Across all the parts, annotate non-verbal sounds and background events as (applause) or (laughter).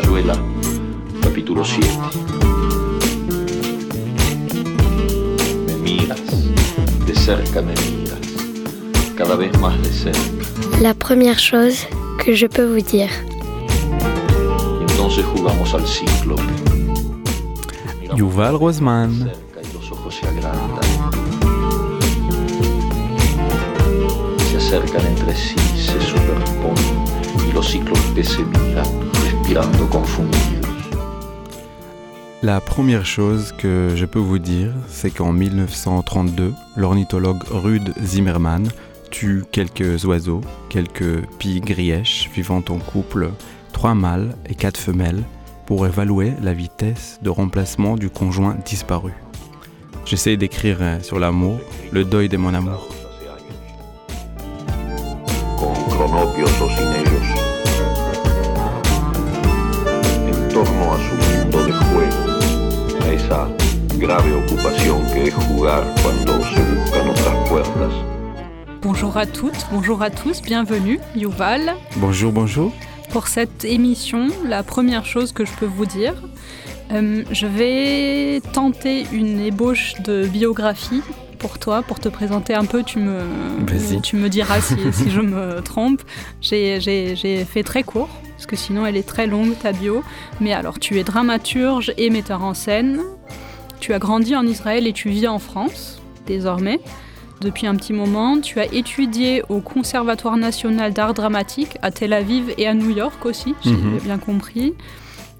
Cayuela, capítulo 7. Me miras, de cerca me miras, cada vez más de cerca. La première chose que je peux vous dire. Entonces jugamos al ciclo. Yuval Rosman. cerca y los ojos se agrandan. Se acercan entre sí, se superponen y los ciclos que se miran, La première chose que je peux vous dire, c'est qu'en 1932, l'ornithologue Rude Zimmermann tue quelques oiseaux, quelques pies grièches vivant en couple, trois mâles et quatre femelles, pour évaluer la vitesse de remplacement du conjoint disparu. J'essaie d'écrire euh, sur l'amour, le deuil de mon amour. A su mundo de juego, a esa grave ocupación que es jugar cuando se buscan otras puertas. Bonjour à toutes, bonjour à tous, bienvenue, Yuval. Bonjour, bonjour. Pour cette émission, la première chose que je peux vous dire, euh, je vais tenter une ébauche de biographie pour toi, pour te présenter un peu. Tu me, tu me diras si, si je me trompe. J'ai- J'ai j'ai fait très court, parce que sinon elle est très longue, ta bio. Mais alors, tu es dramaturge et metteur en scène. Tu as grandi en Israël et tu vis en France, désormais. Depuis un petit moment, tu as étudié au Conservatoire national d'art dramatique à Tel Aviv et à New York aussi, j'ai Mhm. bien compris.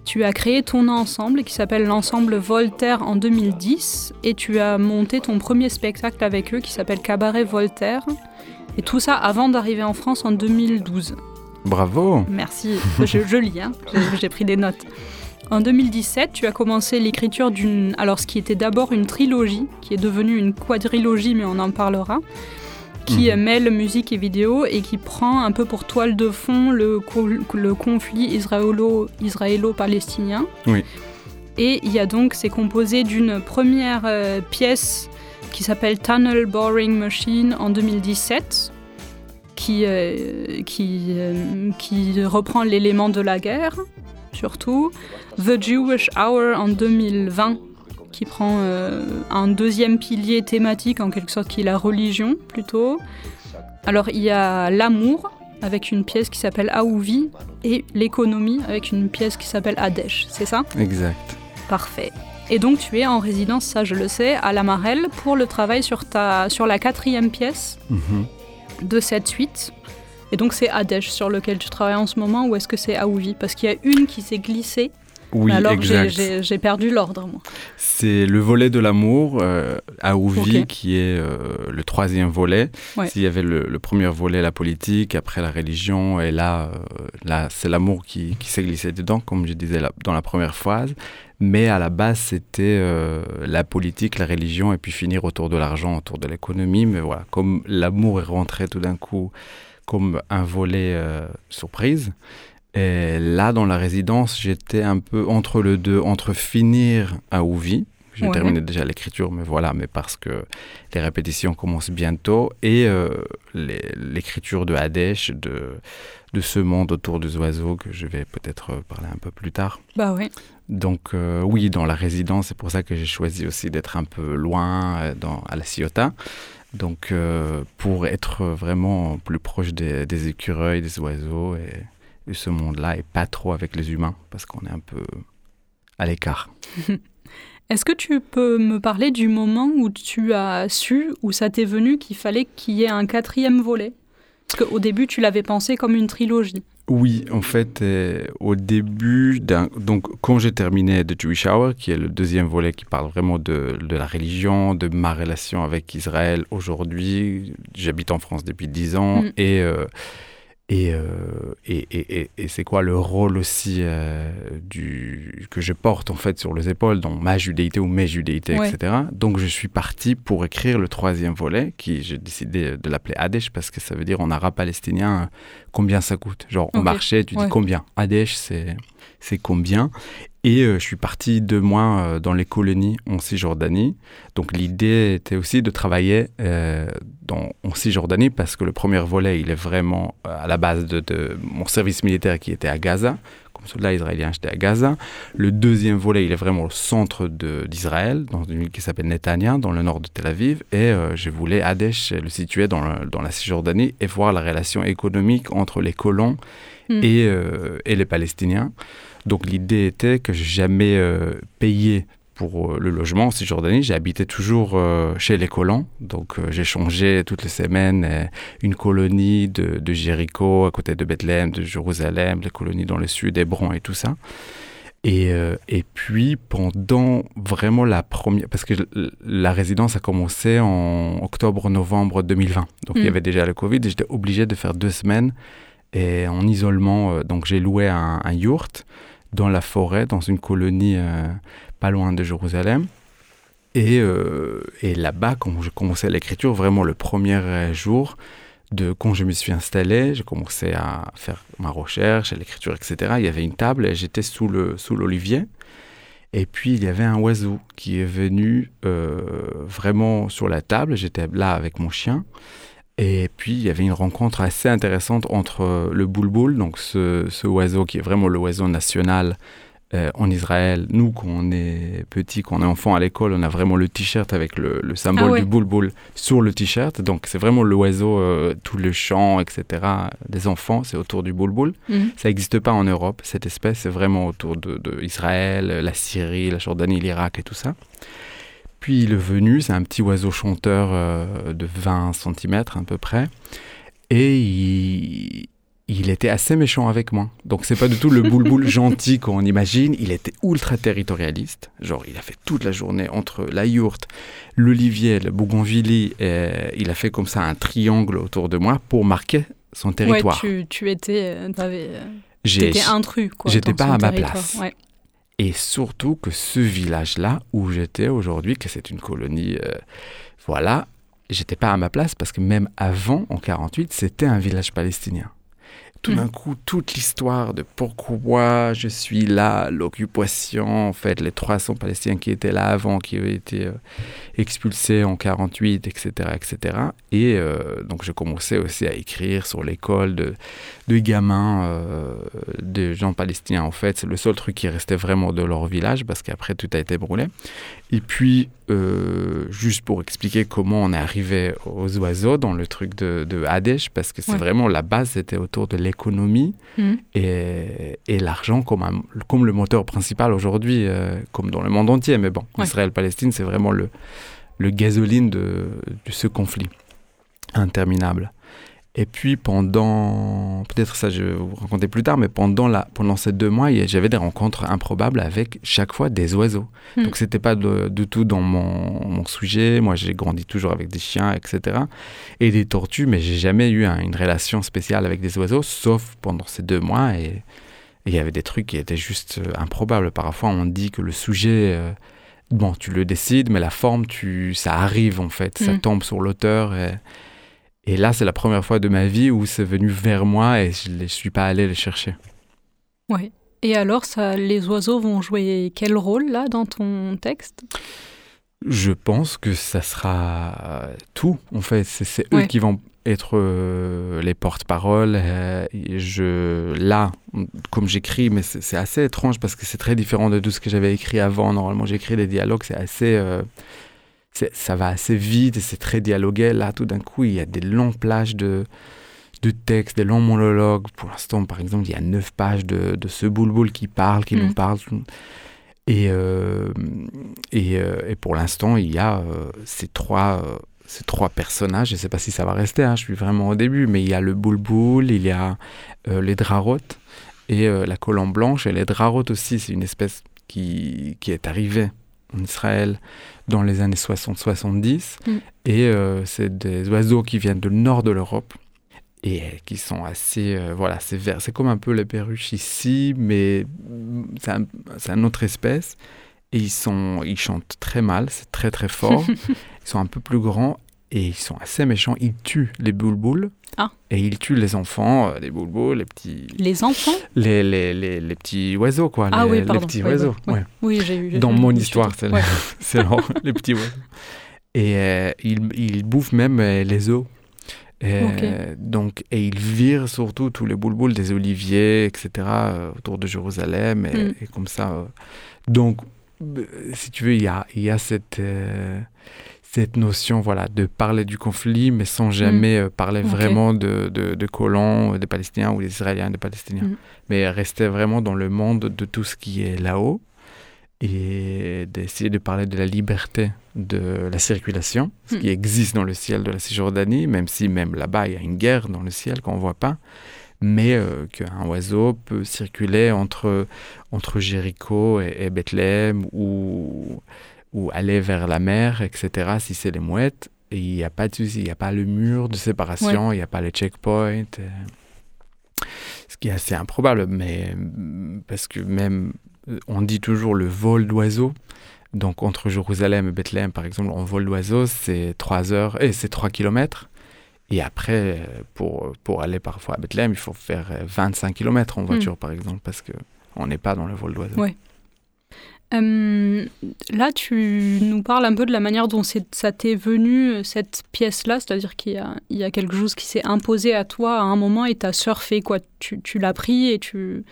Tu as créé ton ensemble qui s'appelle l'ensemble Voltaire en 2010 et tu as monté ton premier spectacle avec eux qui s'appelle Cabaret Voltaire. Et tout ça avant d'arriver en France en 2012. Bravo. Merci, je, je lis, hein. J'ai- pris des notes. En 2017, tu as commencé l'écriture d'une, alors ce qui était d'abord une trilogie, qui est devenue une quadrilogie, mais on en parlera, qui Mhm. mêle musique et vidéo et qui prend un peu pour toile de fond le, co- le conflit israélo- israélo-palestinien. Oui. Et il y a donc, c'est composé d'une première euh, pièce qui s'appelle Tunnel Boring Machine en 2017, qui, euh, qui, euh, qui reprend l'élément de la guerre, surtout. The Jewish Hour en 2020, qui prend euh, un deuxième pilier thématique, en quelque sorte, qui est la religion, plutôt. Alors, il y a l'amour, avec une pièce qui s'appelle Aouvi, et l'économie, avec une pièce qui s'appelle Adesh, c'est ça? Exact. Parfait. Et donc tu es en résidence, ça je le sais, à la Marelle pour le travail sur, ta, sur la quatrième pièce Mhm. De cette suite. Et donc c'est Adesh sur lequel tu travailles en ce moment ou est-ce que c'est Aouvi? Parce qu'il y a une qui s'est glissée, Oui, alors j'ai- perdu l'ordre moi. C'est le volet de l'amour euh, à Ouvi Ok. qui est euh, le troisième volet. Ouais. S'il y avait le, le premier volet, la politique, après la religion, et là, euh, là c'est l'amour qui, qui s'est glissé dedans, comme je disais dans la première phrase. Mais à la base, c'était euh, la politique, la religion, et puis finir autour de l'argent, autour de l'économie. Mais voilà, comme l'amour est rentré tout d'un coup comme un volet euh, surprise, et là, dans la résidence, j'étais un peu entre le deux, entre finir à Ouvi. J'ai Ouais. terminé déjà l'écriture, mais voilà, mais parce que les répétitions commencent bientôt, et euh, l'écriture de Hadesh, de, de ce monde autour des oiseaux, que je vais peut-être parler un peu plus tard. Bah ouais. Donc euh, oui, dans la résidence, c'est pour ça que j'ai choisi aussi d'être un peu loin euh, à la Ciotat. Donc euh, pour être vraiment plus proche des, des écureuils, des oiseaux et de ce monde-là et pas trop avec les humains parce qu'on est un peu à l'écart. (laughs) Est-ce que tu peux me parler du moment où tu as su, où ça t'est venu qu'il fallait qu'il y ait un quatrième volet? Parce qu'au début tu l'avais pensé comme une trilogie. Oui, en fait, euh, au début, donc quand j'ai terminé The Jewish Hour, qui est le deuxième volet qui parle vraiment de, de la religion, de ma relation avec Israël aujourd'hui, j'habite en France depuis dix ans, Mm. et, euh, et, euh, et, et, et- et c'est quoi le rôle aussi euh, du, que je porte en fait sur les épaules dans ma judéité ou mes judéités, Ouais. etc. Donc je suis parti pour écrire le troisième volet, qui j'ai décidé de l'appeler Hadesh parce que ça veut dire en arabe palestinien combien ça coûte? Genre au Ok, marché, tu ouais. dis combien? Hadesh, c'est c'est combien. Et euh, je suis parti deux mois euh, dans les colonies en Cisjordanie. Donc l'idée était aussi de travailler euh, dans, en Cisjordanie parce que le premier volet, il est vraiment à la base de, de mon service militaire qui était à Gaza. Comme soldat israélien, j'étais à Gaza. Le deuxième volet, il est vraiment au centre d'Israël, dans une ville qui s'appelle Netanya, dans le nord de Tel Aviv. Et euh, je voulais Hadesh le situer dans, dans la Cisjordanie et voir la relation économique entre les colons mm. et, euh, et, les Palestiniens. Donc l'idée était que je jamais euh, payé pour euh, le logement en Cisjordanie. J'ai habité toujours euh, chez les colons. Donc, euh, j'ai changé toutes les semaines une colonie de, de, Jéricho à côté de Bethléem, de Jérusalem, les colonies dans le sud, Hébron et tout ça. Et, et, puis, pendant vraiment la première. Parce que la résidence a commencé en octobre-novembre 2020. Donc, il y mm. avait déjà le Covid et j'étais obligé de faire deux semaines et en isolement. donc, j'ai loué un, un, yurt dans la forêt, dans une colonie pas loin de Jérusalem. Et, euh, et là-bas, quand j'ai commencé l'écriture, vraiment le premier jour de quand je me suis installé, j'ai commencé à faire ma recherche, l'écriture, etc. Il y avait une table et j'étais sous le sous l'olivier. Et puis il y avait un oiseau qui est venu euh, vraiment sur la table. J'étais là avec mon chien. Et puis il y avait une rencontre assez intéressante entre le boulboul, donc ce, ce oiseau qui est vraiment le oiseau national euh, en Israël, nous, quand on est petit, quand on est enfant à l'école, on a vraiment le t-shirt avec le, symbole ah du boule sur le t-shirt. Donc, c'est vraiment l'oiseau, euh, tout le chant, etc. des enfants, c'est autour du boule mhm. Ça n'existe pas en Europe, cette espèce. C'est vraiment autour de, de, Israël, la Syrie, la Jordanie, l'Irak et tout ça. Puis, le venu, c'est un petit oiseau chanteur euh, de 20 cm à peu près. Et il il était assez méchant avec moi. Donc c'est pas du tout le boule (laughs) gentil qu'on imagine. Il était ultra territorialiste. Genre il a fait toute la journée entre la yourte, l'olivier, le bougainvilliers. Et il a fait comme ça un triangle autour de moi pour marquer son territoire. Ouais, tu, étais, euh, euh, j'étais intrus. J'étais pas à ma place. Et surtout que ce village-là où j'étais aujourd'hui, que c'est une colonie, euh, voilà, j'étais pas à ma place parce que même avant, en 48, c'était un village palestinien tout d'un mm. coup, toute l'histoire de pourquoi je suis là, l'occupation, en fait, les 300 Palestiniens qui étaient là avant, qui avaient été euh, expulsés en 48, etc., etc. Et euh, donc, j'ai commencé aussi à écrire sur l'école de, de gamins, euh, de gens palestiniens. En fait, c'est le seul truc qui restait vraiment de leur village, parce qu'après, tout a été brûlé. Et puis, juste pour expliquer comment on est arrivé aux oiseaux dans le truc de, de Hadesh, parce que c'est vraiment la base, c'était autour de l'économie mm. et, et l'argent comme, comme le moteur principal aujourd'hui, euh, comme dans le monde entier. Mais bon, Israël-Palestine, c'est vraiment le, le gasoline de, de ce conflit interminable. Et puis pendant, peut-être ça je vais vous raconter plus tard, mais pendant, la, pendant ces deux mois, j'avais des rencontres improbables avec chaque fois des oiseaux. Donc hmm. Donc c'était pas du tout dans mon, mon sujet. Moi j'ai grandi toujours avec des chiens, etc. Et des tortues, mais j'ai jamais eu une relation spéciale avec des oiseaux, sauf pendant ces deux mois. Et il y avait des trucs qui étaient juste euh, improbables. Parfois on dit que le sujet... Euh, bon, tu le décides, mais la forme, tu, ça arrive en fait, ça hmm. tombe sur l'auteur. Et, et là, c'est la première fois de ma vie où c'est venu vers moi et je ne suis pas allé le chercher. Oui. Et alors, ça, les oiseaux vont jouer quel rôle là dans ton texte? Je pense que ça sera euh, tout. En fait, c'est eux qui vont être euh, les porte-paroles. Euh, je là, comme j'écris, mais c'est assez étrange parce que c'est très différent de tout ce que j'avais écrit avant. Normalement, j'écris des dialogues, c'est assez ça va assez vite et c'est très dialogué. Là, tout d'un coup, il y a des longues plages de, de textes, des longs monologues. Pour l'instant, par exemple, il y a neuf pages de, de ce boule qui parle, qui nous mm. parle. Et, euh, et, euh, et, pour l'instant, il y a euh, ces, trois, ces trois personnages. Je ne sais pas si ça va rester, hein, je suis vraiment au début, mais il y a le boule il y a les drarotes et la colombe blanche. Et les drarotes aussi, c'est une espèce qui, qui est arrivée en Israël dans les années 60-70. Mm. Et euh, c'est des oiseaux qui viennent du nord de l'Europe et qui sont assez. Euh, voilà, c'est vert. C'est comme un peu les perruches ici, mais c'est un, une autre espèce. Et ils, sont, ils chantent très mal, c'est très très fort. (laughs) ils sont un peu plus grands et ils sont assez méchants. Ils tuent les boulboules. Ah. Et ils tuent les enfants, euh, les boulboules, les petits. Les enfants? Les, les, les, les, petits oiseaux, quoi. Ah les, oui, pardon. Les petits oiseaux. Ouais. Oui, j'ai eu. Dans mon histoire, c'est (laughs) les petits oiseaux. Et euh, ils, ils, bouffent même euh, les os. Et, donc, et il vire surtout tous les boules des oliviers, etc., euh, autour de Jérusalem, et, Mm. et comme ça. euh. Donc, euh, si tu veux, il y a, y a cette, euh, cette notion voilà, de parler du conflit, mais sans jamais euh, parler Mm. Vraiment de, de, de colons, des Palestiniens ou des Israéliens, des Palestiniens. Mm. Mais rester vraiment dans le monde de tout ce qui est là-haut et d'essayer de parler de la liberté de la circulation, ce Mm. qui existe dans le ciel de la Cisjordanie, même si même là-bas il y a une guerre dans le ciel qu'on ne voit pas, mais euh, qu'un oiseau peut circuler entre, entre Jéricho et, et Bethléem ou, ou aller vers la mer, etc., si c'est les mouettes. Et il n'y a pas de souci, il n'y a pas le mur de séparation, il n'y a pas les checkpoints. euh, ce qui est assez improbable, mais mm, parce que même euh, on dit toujours le vol d'oiseaux. Donc entre Jérusalem et Bethléem, par exemple, en vol d'oiseau, c'est 3 heures et c'est 3 kilomètres. Et après, euh, pour, pour aller parfois à Bethléem, il faut faire euh, 25 kilomètres en voiture, par exemple, parce que on n'est pas dans le vol d'oiseau. Ouais. Euh, là, tu nous parles un peu de la manière dont ça t'est venu, euh, cette pièce-là, c'est-à-dire qu'il y a, quelque chose qui s'est imposé à toi à un moment et t'as surfé, quoi. Tu, l'as pris et tu,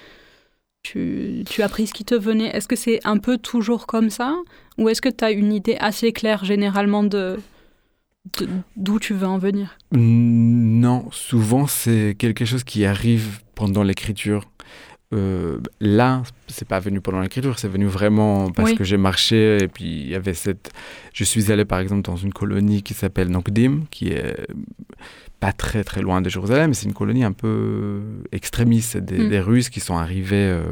tu, as pris ce qui te venait. Est-ce que c'est un peu toujours comme ça? Ou est-ce que tu as une idée assez claire généralement de d'où tu veux en venir? Non, souvent c'est quelque chose qui arrive pendant l'écriture. Euh, là, c'est pas venu pendant l'écriture, c'est venu vraiment parce Oui. que j'ai marché et puis il y avait cette. Je suis allé par exemple dans une colonie qui s'appelle Nokdim, qui est pas très très loin de Jérusalem, mais c'est une colonie un peu extrémiste. Des, Mm. des Russes qui sont arrivés euh,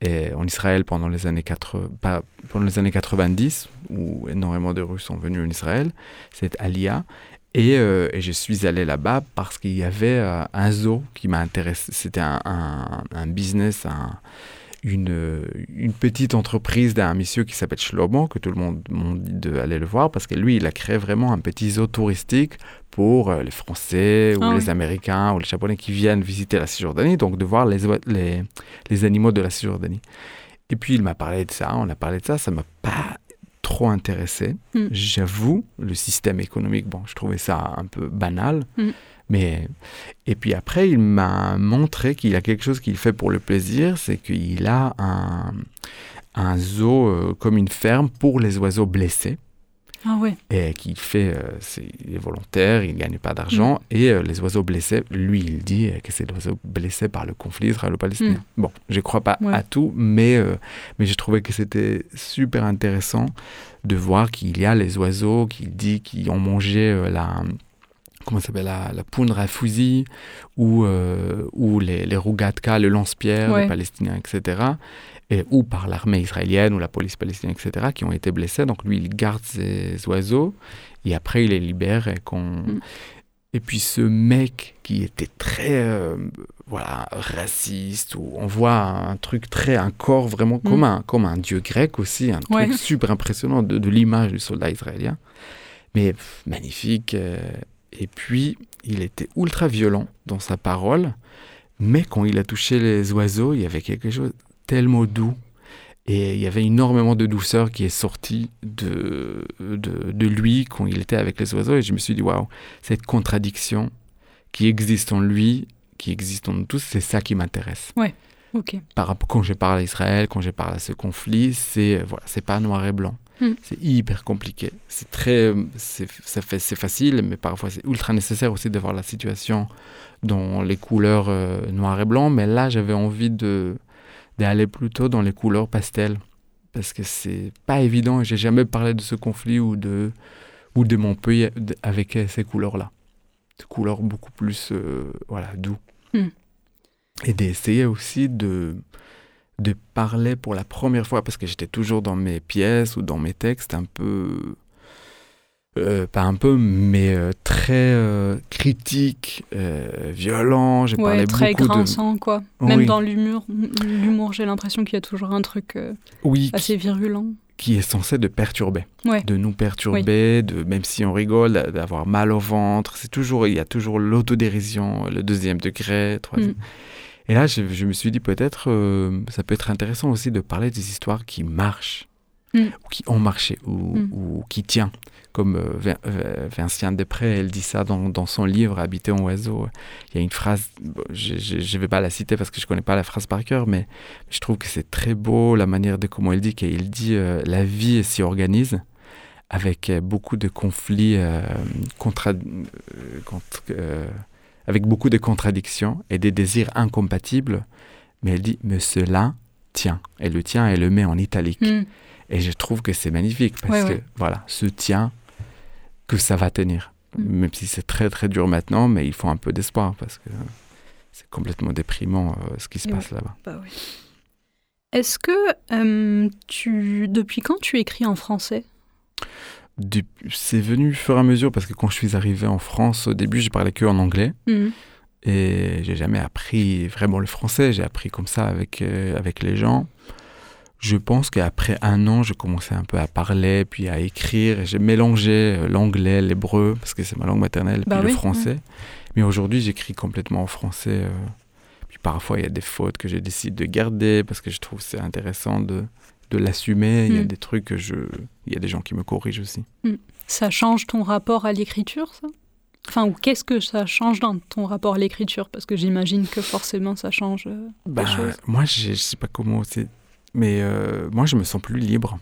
et- en Israël pendant les années 80, pas, pendant les années 90, où énormément de Russes sont venus en Israël. C'est Alia. Et, euh, et je suis allé là-bas parce qu'il y avait euh, un zoo qui m'a intéressé. C'était un, un- un business, un- une, une petite entreprise d'un monsieur qui s'appelle Shlomo, que tout le monde m'a dit d'aller le voir parce que lui, il a créé vraiment un petit zoo touristique pour euh, les Français ou Ah les oui. Américains ou les Japonais qui viennent visiter la Cisjordanie, donc de voir les, oie- les, les animaux de la Cisjordanie. Et puis il m'a parlé de ça, on a parlé de ça, ça m'a pas trop intéressé. Mm. J'avoue, le système économique, bon, je trouvais ça un peu banal. Mm. Mais et puis après, il m'a montré qu'il a quelque chose qu'il fait pour le plaisir, c'est qu'il a un, un zoo euh, comme une ferme pour les oiseaux blessés Ah ouais. et qu'il fait, euh, c'est, il est volontaire, il ne gagne pas d'argent et euh, les oiseaux blessés, lui, il dit euh, que c'est des oiseaux blessés par le conflit israélo-palestinien. Bon, je ne crois pas Ouais. à tout, mais mais j'ai trouvé que c'était super intéressant de voir qu'il y a les oiseaux qui dit qui ont mangé la comment s'appelle la, la poudre à fusil ou euh, ou les, les rougatka, le lance-pierre Ouais. des Palestiniens, etc. Et, ou par l'armée israélienne ou la police palestinienne, etc., qui ont été blessés. Donc lui, il garde ces oiseaux et après il les libère et Mm. et puis ce mec qui était très euh, voilà raciste où on voit un truc très un corps vraiment comme Mm. un comme un dieu grec aussi un truc super impressionnant de, de l'image du soldat israélien mais pff, magnifique euh, et puis il était ultra violent dans sa parole mais quand il a touché les oiseaux il y avait quelque chose tellement doux et il y avait énormément de douceur qui est sortie de, de, de lui quand il était avec les oiseaux. Et je me suis dit, waouh, cette contradiction qui existe en lui, qui existe en nous tous, c'est ça qui m'intéresse. Ok. Par rapport, quand je parle à Israël, quand je parle à ce conflit, c'est euh, voilà, c'est pas noir et blanc. Mm. C'est hyper compliqué. C'est très, fait, c'est facile, mais parfois c'est ultra nécessaire aussi de voir la situation dans les couleurs euh, noir et blanc. Mais là, j'avais envie de d'aller plutôt dans les couleurs pastel. Parce que c'est pas évident et j'ai jamais parlé de ce conflit ou de ou de mon pays avec ces couleurs là des couleurs beaucoup plus euh, voilà doux. Hmm. et d'essayer aussi de de parler pour la première fois parce que j'étais toujours dans mes pièces ou dans mes textes un peu euh, pas un peu mais euh, très euh, critique violent j'ai Ouais, parlé très beaucoup de grinçant, quoi. Même Oui. dans l'humour, l'humour, j'ai l'impression qu'il y a toujours un truc oui assez virulent. qui est censé de perturber, Ouais. de nous perturber, de même si on rigole, d'avoir mal au ventre. C'est toujours, il y a toujours l'autodérision, le deuxième degré, troisième. Mm. Et là, je, je me suis dit peut-être, ça peut être intéressant aussi de parler des histoires qui marchent Mm. ou qui ont marché ou, Mm. ou qui tiennent, comme euh, Vincien Després, elle dit ça dans, dans, son livre Habiter en oiseau. Il y a une phrase, je ne vais pas la citer parce que je ne connais pas la phrase par cœur, mais je trouve que c'est très beau la manière de comment il dit qu'il dit la vie s'y organise avec beaucoup de conflits, contra avec beaucoup de contradictions et des désirs incompatibles. Mais elle dit, mais cela tient. Elle le tient, elle le met en italique. Hmm. Et je trouve que c'est magnifique parce que, voilà, ce tient, que ça va tenir. Hmm. Même si c'est très très dur maintenant, mais il faut un peu d'espoir parce que c'est complètement déprimant euh, ce qui se passe là-bas. Bah Est-ce que euh, tu, depuis quand tu écris en français? C'est venu au fur et à mesure parce que quand je suis arrivé en France, au début, je parlais que en anglais. Mm. Et j'ai jamais appris vraiment le français. J'ai appris comme ça avec, euh, avec les gens. Je pense qu'après un an, je commençais un peu à parler, puis à écrire. Et j'ai mélangé euh, l'anglais, l'hébreu, parce que c'est ma langue maternelle, bah puis le français. Mais aujourd'hui, j'écris complètement en français. Euh. Puis parfois, il y a des fautes que j'ai décidé de garder parce que je trouve c'est intéressant de, de l'assumer. Il y a mm. des trucs que je. Il y a des gens qui me corrigent aussi. Mm. Ça change ton rapport à l'écriture, ça? Enfin, ou qu'est-ce que ça change dans ton rapport à l'écriture? Parce que j'imagine que forcément ça change euh, bah, Moi, je ne sais pas comment c'est. Mais euh, moi, je me sens plus libre.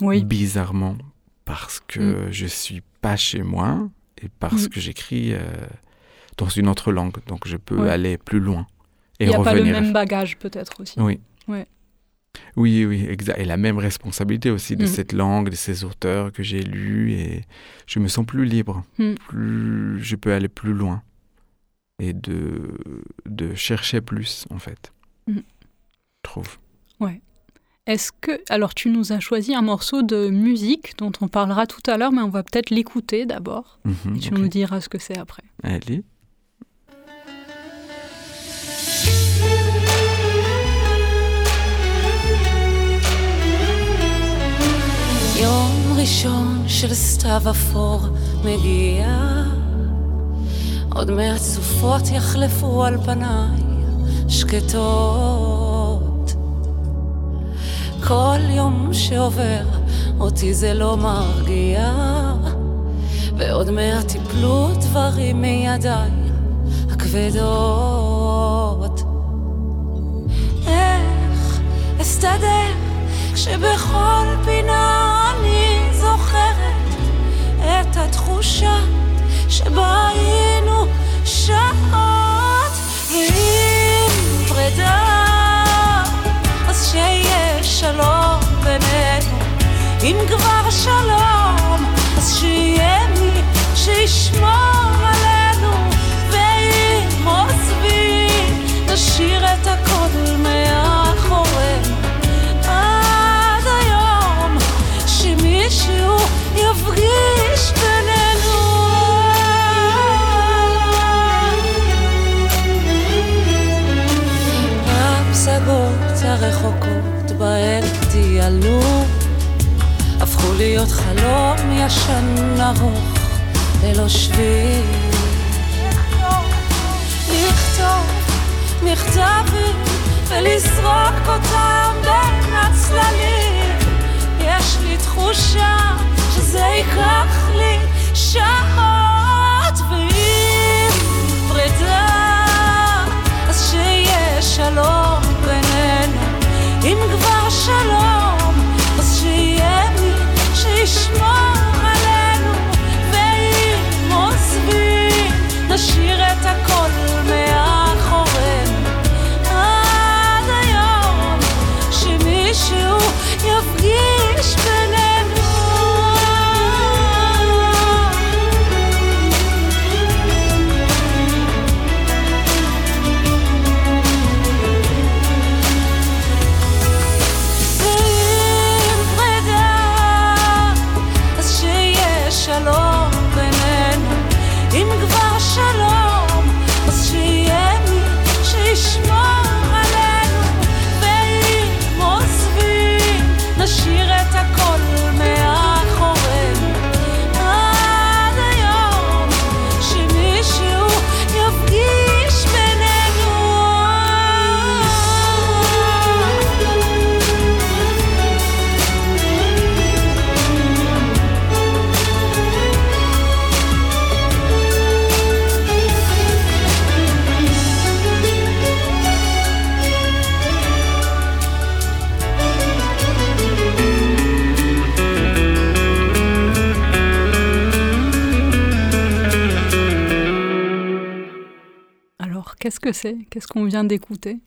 Oui. Bizarrement. Parce que mm. je suis pas chez moi et parce que j'écris euh, dans une autre langue. Donc, je peux aller plus loin. Il n'y a pas le même bagage, peut-être aussi. Oui. Ouais. Oui, oui, exact. Et la même responsabilité aussi de mm. cette langue, de ces auteurs que j'ai lus. Et je me sens plus libre. Mm. Plus, je peux aller plus loin. Et de, de chercher plus, en fait. Mm. Je trouve. Ouais. Est-ce que. Alors, tu nous as choisi un morceau de musique dont on parlera tout à l'heure, mais on va peut-être l'écouter d'abord. Mm-hmm, et tu nous diras ce que c'est après. Allez. יום ראשון של סתיו אפור מגיע עוד מעט סופות יחלפו על פניי שקטות כל יום שעובר אותי זה לא מרגיע. ועוד מעט יפלו דברים מידיי הכבדות. איך אסתדר כשבכל פינה זוכרת את התחושה שבה היינו שעות? ואם אם כבר שלום אז שיהיה מי שישמור עלינו ואם עוזבי נשאיר את הכל מאחורינו. מישהו יפגיש בינינו. הפסגות הרחוקות בהן הפכו להיות חלום ישן ארוך ללא שביל. לכתוב מכתבים ולזרוק אותם בין הצללים. יש לי תחושה שזה ייקח לי שעות ואם פרידה נשאיר את הכל מאחורינו. עד היום שמישהו יפגיש בינינו que c'est? Qu'est-ce qu'on vient d'écouter?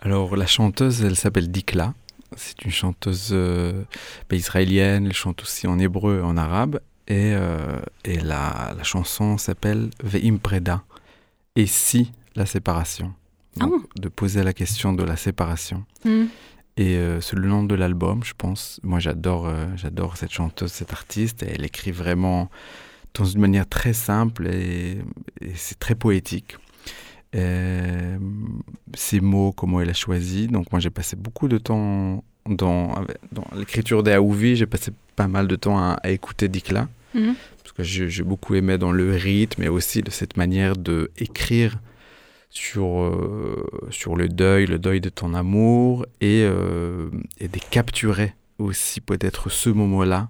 Alors, la chanteuse, elle s'appelle Dikla. C'est une chanteuse euh, israélienne, elle chante aussi en hébreu et en arabe. Et, euh, et la, la chanson s'appelle Ve'im Preda. Et si la séparation? Donc, De poser la question de la séparation. Hmm. Et euh, c'est le nom de l'album, je pense. Moi, j'adore, euh, j'adore cette chanteuse, cette artiste. Et elle écrit vraiment dans une manière très simple et, et c'est très poétique. Euh, ces mots, comment elle a choisi. Donc, moi, j'ai passé beaucoup de temps dans, l'écriture des Aouvi. J'ai passé pas mal de temps à, à écouter Dikla Mhm. parce que j'ai beaucoup aimé dans le rythme et aussi de cette manière de écrire sur, euh, sur le deuil, le deuil de ton amour et, euh, et de capturer aussi peut-être ce moment-là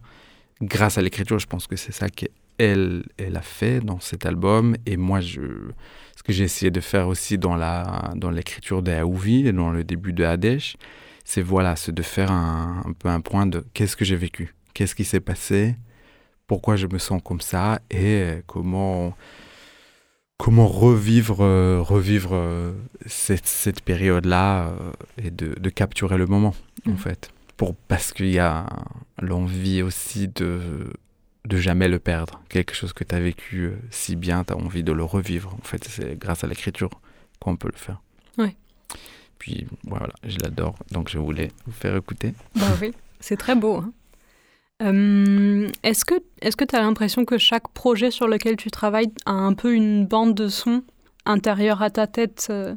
grâce à l'écriture. Je pense que c'est ça qu'elle elle a fait dans cet album et moi je ce que j'ai essayé de faire aussi dans la dans l'écriture de Aouvi et dans le début de Hadesh, c'est voilà, c'est de faire un, un peu un point de qu'est-ce que j'ai vécu, qu'est-ce qui s'est passé, pourquoi je me sens comme ça et euh, comment comment revivre euh, revivre euh, cette, cette période là et de, de capturer le moment en Mhm. fait pour parce qu'il y a l'envie aussi de de jamais le perdre quelque chose que tu as vécu euh, si bien tu as envie de le revivre en fait c'est grâce à l'écriture qu'on peut le faire Ouais. puis voilà je l'adore donc je voulais vous faire écouter Bah oui, (laughs) c'est très beau. hein. Euh, est-ce que est-ce que tu as l'impression que chaque projet sur lequel tu travailles a un peu une bande de son intérieure à ta tête euh,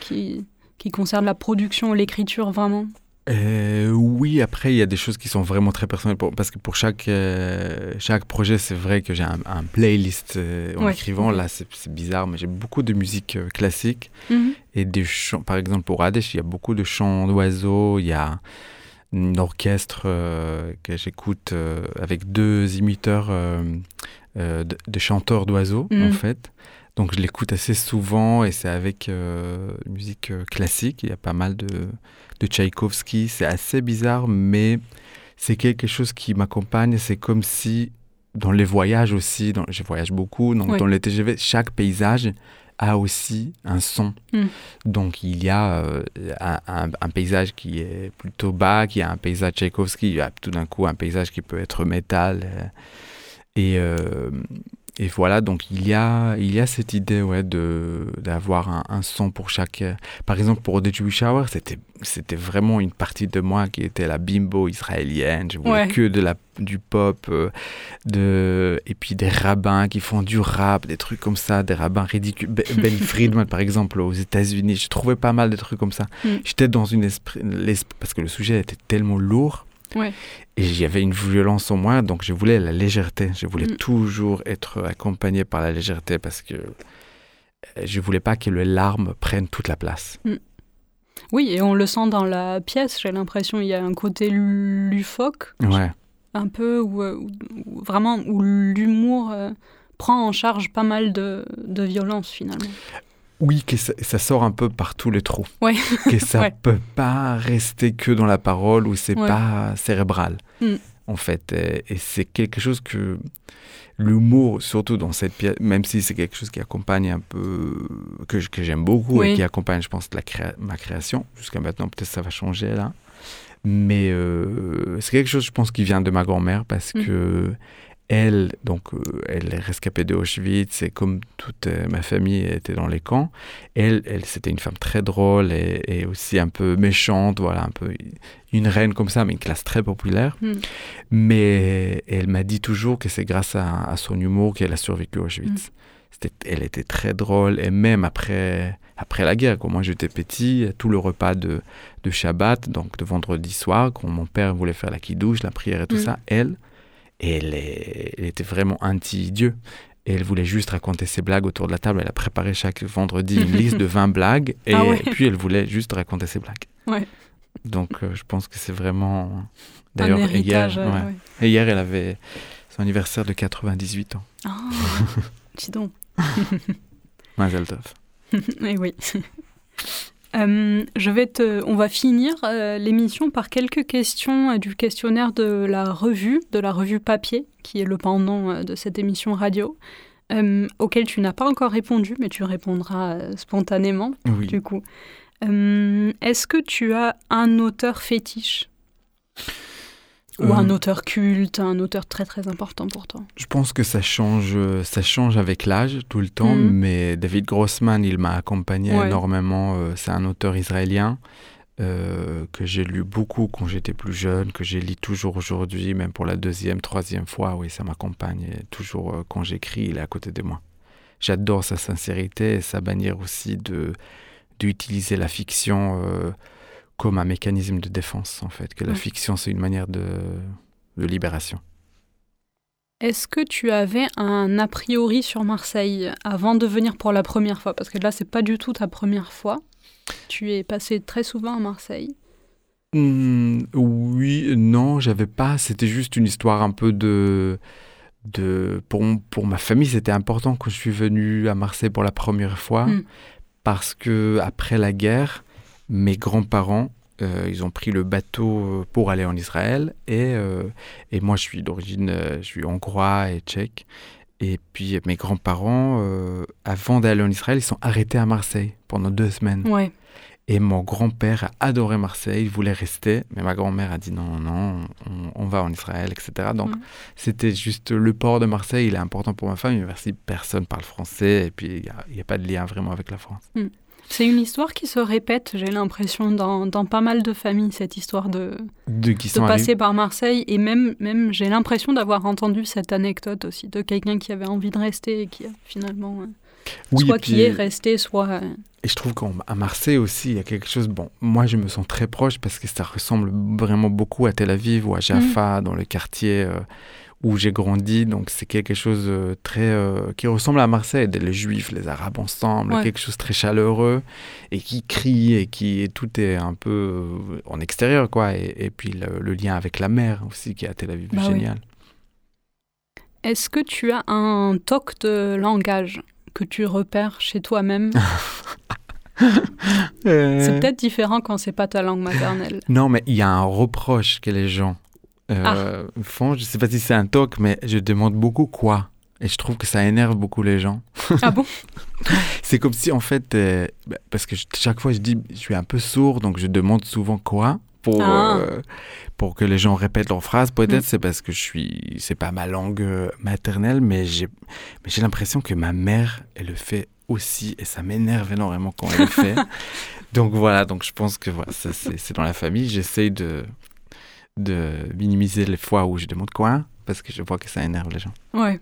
qui, qui concerne la production, l'écriture vraiment? Euh, oui, après, il y a des choses qui sont vraiment très personnelles. pour- parce que pour chaque, euh, chaque projet, c'est vrai que j'ai un, un playlist euh, en Ouais. écrivant. Là, c'est bizarre, mais j'ai beaucoup de musique classique. Mhm. Et des chants. Par exemple, pour Adesh, il y a beaucoup de chants d'oiseaux. Il y a un orchestre que j'écoute avec deux imiteurs de, de chanteurs d'oiseaux, Mhm. en fait. Donc, je l'écoute assez souvent et c'est avec euh, musique euh, classique. Il y a pas mal de, de Tchaïkovski. C'est assez bizarre, mais c'est quelque chose qui m'accompagne. C'est comme si, dans les voyages aussi, dans, je voyage beaucoup, donc Oui. dans les TGV, chaque paysage a aussi un son. Mm. Donc il y a euh, un, un- un paysage qui est plutôt bas, qui a un paysage Tchaïkovski, il y a tout d'un coup un paysage qui peut être métal. euh, et, euh, et voilà, donc il y a, il y a cette idée ouais, de, d'avoir un, un son pour chaque... Par exemple, pour The Jewish Hour, c'était, c'était vraiment une partie de moi qui était la bimbo israélienne. Je voulais Ouais. que de la, du pop, euh, de, et puis des rabbins qui font du rap, des trucs comme ça, des rabbins ridicules. Be- Ben (laughs) Friedman, par exemple, aux États-Unis, je trouvais pas mal de trucs comme ça. Mm. J'étais dans une esprit, parce que le sujet était tellement lourd. Ouais. Et il y avait une violence en moi, donc je voulais la légèreté. Je voulais Mm. toujours être accompagné par la légèreté parce que euh, je voulais pas que les larmes prennent toute la place. Oui, et on le sent dans la pièce, j'ai l'impression il y a un côté lufoque, Ouais. un peu, où, euh, où- où vraiment où l'humour euh, prend en charge pas mal de, de violence finalement. Oui, que ça, ça sort un peu par tous les trous. Ouais. Que ça Ouais. peut pas rester que dans la parole ou c'est Ouais. pas cérébral. Mm. En fait, et, et c'est quelque chose que l'humour, surtout dans cette pièce, même si c'est quelque chose qui accompagne un peu, que, que j'aime beaucoup Oui. et qui accompagne, je pense, la créa- ma création. Jusqu'à maintenant, peut-être ça va changer là. Mais euh, c'est quelque chose, je pense, qui vient de ma grand-mère parce Mm. que elle, donc, euh, elle est rescapée de Auschwitz et comme toute euh, ma famille était dans les camps, elle, elle c'était une femme très drôle et, et aussi un peu méchante, voilà, un peu une reine comme ça, mais une classe très populaire. Mm. Mais elle m'a dit toujours que c'est grâce à, à son humour qu'elle a survécu à Auschwitz. C'était, elle était très drôle et même après, après la guerre, quand moi j'étais petit, tout le repas de, de Shabbat, donc de vendredi soir, quand mon père voulait faire la kidouche, la prière et tout Mm. ça, elle, elle, est- elle était vraiment anti-Dieu. Et elle voulait juste raconter ses blagues autour de la table. Elle a préparé chaque vendredi une liste de 20 (laughs) blagues et, Ah ouais. et puis elle voulait juste raconter ses blagues. Ouais. Donc euh, je pense que c'est vraiment... D'ailleurs, hier, ouais. ouais. Et hier, elle avait son anniversaire de 98 ans. Ah, (laughs) dis donc. Mazel tov. (laughs) Eh oui. Euh, je vais te, on va finir euh, l'émission par quelques questions euh, du questionnaire de la revue, de la revue papier, qui est le pendant euh, de cette émission radio. auquel tu n'as pas encore répondu, mais tu répondras spontanément, Oui. du coup. Est-ce que tu as un auteur fétiche? Ou Euh, un auteur culte, un auteur très très important pour toi Je pense que ça change, euh, ça change avec l'âge tout le temps, Mhm. mais David Grossman, il m'a accompagné Ouais. énormément. euh, c'est un auteur israélien euh, que j'ai lu beaucoup quand j'étais plus jeune, que j'ai lu toujours aujourd'hui, même pour la deuxième, troisième fois. Oui, ça m'accompagne toujours euh, quand j'écris, il est à côté de moi. J'adore sa sincérité et sa manière aussi de d'utiliser la fiction euh, comme un mécanisme de défense, en fait. Que la fiction, c'est une manière de, de libération. Est-ce que tu avais un a priori sur Marseille avant de venir pour la première fois? Parce que là, c'est pas du tout ta première fois. Tu es passé très souvent à Marseille. Hmm, oui, non, j'avais pas. C'était juste une histoire un peu de. de pour, pour ma famille, c'était important quand je suis venu à Marseille pour la première fois. Mm. Parce que après la guerre, mes grands-parents, euh, ils ont pris le bateau euh, pour aller en Israël. Et, euh, et moi, je suis d'origine. je suis hongrois et tchèque. Et puis mes grands-parents, avant d'aller en Israël, ils sont arrêtés à Marseille pendant deux semaines. Ouais. Et mon grand-père a adoré Marseille, il voulait rester, mais ma grand-mère a dit non, non, on, on va en Israël, etc. Donc Mhm. c'était juste le port de Marseille, il est important pour ma famille, si personne parle français, et puis il n'y a, pas de lien vraiment avec la France. C'est une histoire qui se répète, j'ai l'impression, dans, dans pas mal de familles, cette histoire de, De qui de sont passer par Marseille. Et même, même j'ai l'impression d'avoir entendu cette anecdote aussi de quelqu'un qui avait envie de rester et qui a finalement. euh, Oui, soit qui est resté, soit. euh, Et je trouve qu'à Marseille aussi, il y a quelque chose. Bon, moi, je me sens très proche parce que ça ressemble vraiment beaucoup à Tel Aviv ou à Jaffa, dans le quartier euh, où j'ai grandi. Donc, c'est quelque chose euh, très. euh, qui ressemble à Marseille. Les Juifs, les Arabes ensemble, Ouais. quelque chose de très chaleureux et qui crie et qui. et tout est un peu euh, en extérieur, quoi. Et, et puis, le, le lien avec la mer aussi, qui est à Tel Aviv, Bah oui. génial. Est-ce que tu as un toc de langage que tu repères chez toi-même (laughs) C'est peut-être différent quand c'est pas ta langue maternelle. Non, mais il y a un reproche que les gens euh, font. Je sais pas si c'est un toc, mais je demande beaucoup quoi. Et je trouve que ça énerve beaucoup les gens. Ah bon (laughs) (laughs) C'est comme si, en fait, euh, bah, parce que je- chaque fois je dis, je suis un peu sourd, donc je demande souvent quoi pour, Ah. euh, pour que les gens répètent leurs phrases. Peut-être Mm. c'est parce que je suis, c'est pas ma langue euh, maternelle, mais j'ai, mais j'ai l'impression que ma mère, elle le fait aussi, et ça m'énerve énormément quand elle le fait. (laughs) donc voilà, donc je pense que voilà, c'est dans la famille. J'essaye de, de minimiser les fois où je demande quoi, parce que je vois que ça énerve les gens. Ouais.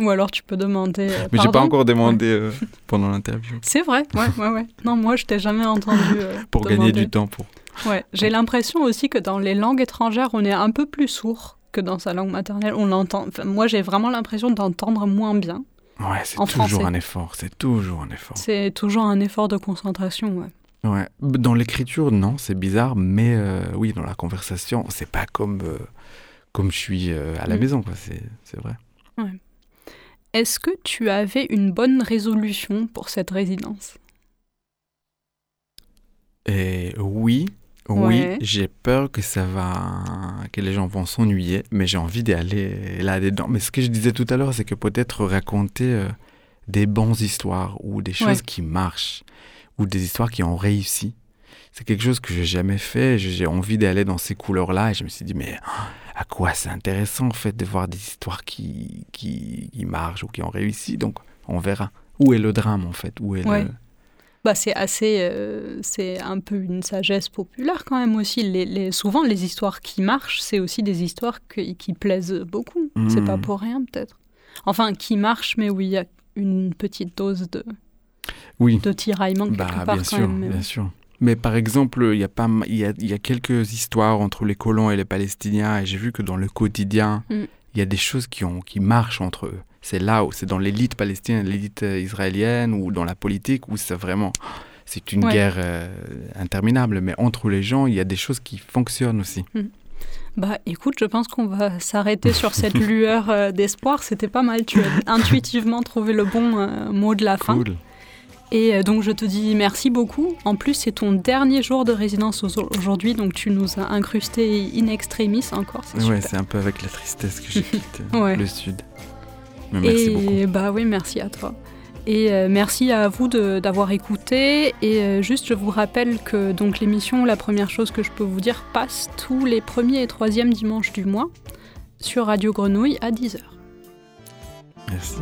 Ou alors tu peux demander. euh, Mais j'ai pas encore demandé euh, pendant l'interview. C'est vrai, ouais, ouais, ouais. Non, moi je t'ai jamais entendu. euh, (laughs) Pour gagner du temps pour. Ouais. J'ai l'impression aussi que dans les langues étrangères, on est un peu plus sourd que dans sa langue maternelle. On l'entend. Enfin, moi, j'ai vraiment l'impression d'entendre moins bien. Ouais, c'est toujours français. un effort. C'est toujours un effort. C'est toujours un effort de concentration. Ouais. Ouais. Dans l'écriture, non, c'est bizarre, mais euh, oui, dans la conversation, c'est pas comme, euh, comme je suis euh, à la Mm. maison, quoi. C'est, c'est vrai. Est-ce que tu avais une bonne résolution pour cette résidence? Et oui, oui, Ouais. j'ai peur que ça va, que les gens vont s'ennuyer, mais j'ai envie d'y aller là-dedans. Mais ce que je disais tout à l'heure, c'est que peut-être raconter des bonnes histoires ou des choses Ouais. qui marchent ou des histoires qui ont réussi. C'est quelque chose que j'ai jamais fait. J'ai envie d'aller dans ces couleurs-là et je me suis dit, mais à quoi c'est intéressant en fait de voir des histoires qui, qui, qui marchent ou qui ont réussi. Donc on verra. Où est le drame en fait? Où est Ouais. le... bah, c'est assez, euh, c'est un peu une sagesse populaire quand même aussi. Les, les- souvent, les histoires qui marchent, c'est aussi des histoires qui, qui plaisent beaucoup. C'est Mm. pas pour rien peut-être. Enfin, qui marchent, mais où il y a une petite dose de, Oui. de tiraillement quelque Bah, part bien quand sûr, même. bien sûr. Mais par exemple, il y, a pas, y, a, y a quelques histoires entre les colons et les Palestiniens, et j'ai vu que dans le quotidien, Mm. il y a des choses qui, ont, qui marchent entre eux. C'est là où c'est dans l'élite palestinienne, l'élite euh, israélienne, ou dans la politique, où c'est vraiment... C'est une Ouais. guerre euh, interminable, mais entre les gens, il y a des choses qui fonctionnent aussi. Bah écoute, je pense qu'on va s'arrêter sur cette (laughs) lueur euh, d'espoir. C'était pas mal. Tu as (laughs) intuitivement trouvé le bon euh, mot de la fin. Et euh, donc je te dis merci beaucoup. En plus, c'est ton dernier jour de résidence au- aujourd'hui, donc tu nous as incrusté in extremis encore. C'est Ouais, c'est un peu avec la tristesse que (laughs) quitte Ouais. le sud. merci et beaucoup. bah oui, merci à toi. Et euh, merci à vous d'avoir écouté. Et euh, juste, je vous rappelle que donc l'émission, la première chose que je peux vous dire, passe tous les premiers et troisièmes dimanches du mois sur Radio Grenouille à 10h. Merci.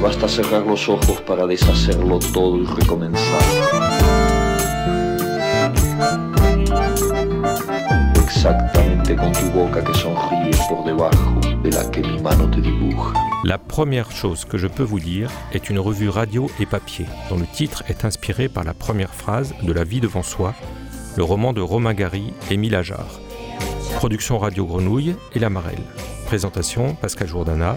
Basta los ojos para deshacerlo todo y. Exactamente la première chose que je peux vous dire est une revue radio et papier, dont le titre est inspiré par la première phrase de La vie devant soi, le roman de Romain Gary et Émile Ajar. Production Radio Grenouille et La Marelle. Présentation Pascal Jourdana,